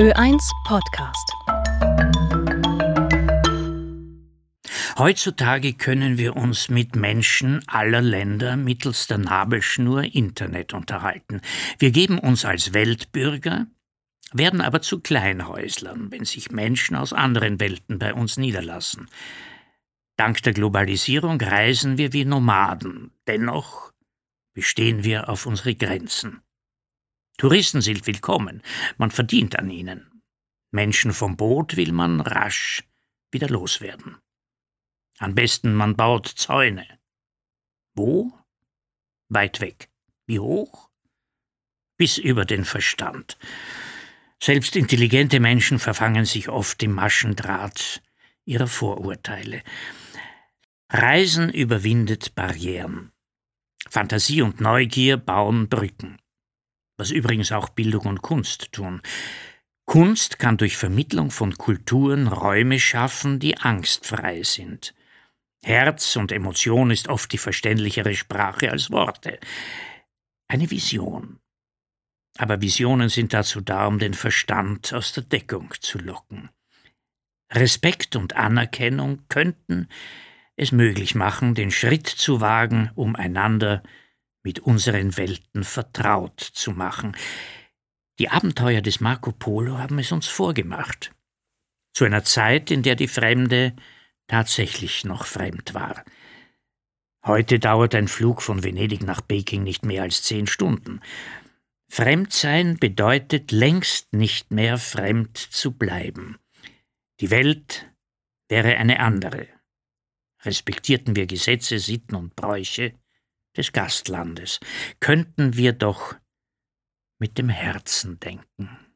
Ö1 Podcast. Heutzutage können wir uns mit Menschen aller Länder mittels der Nabelschnur Internet unterhalten. Wir geben uns als Weltbürger, werden aber zu Kleinhäuslern, wenn sich Menschen aus anderen Welten bei uns niederlassen. Dank der Globalisierung reisen wir wie Nomaden, dennoch bestehen wir auf unsere Grenzen. Touristen sind willkommen, man verdient an ihnen. Menschen vom Boot will man rasch wieder loswerden. Am besten man baut Zäune. Wo? Weit weg. Wie hoch? Bis über den Verstand. Selbst intelligente Menschen verfangen sich oft im Maschendraht ihrer Vorurteile. Reisen überwindet Barrieren. Fantasie und Neugier bauen Brücken was übrigens auch Bildung und Kunst tun. Kunst kann durch Vermittlung von Kulturen Räume schaffen, die angstfrei sind. Herz und Emotion ist oft die verständlichere Sprache als Worte. Eine Vision. Aber Visionen sind dazu da, um den Verstand aus der Deckung zu locken. Respekt und Anerkennung könnten es möglich machen, den Schritt zu wagen, um einander mit unseren Welten vertraut zu machen. Die Abenteuer des Marco Polo haben es uns vorgemacht. Zu einer Zeit, in der die Fremde tatsächlich noch fremd war. Heute dauert ein Flug von Venedig nach Peking nicht mehr als zehn Stunden. Fremdsein bedeutet längst nicht mehr fremd zu bleiben. Die Welt wäre eine andere. Respektierten wir Gesetze, Sitten und Bräuche, des Gastlandes, könnten wir doch mit dem Herzen denken.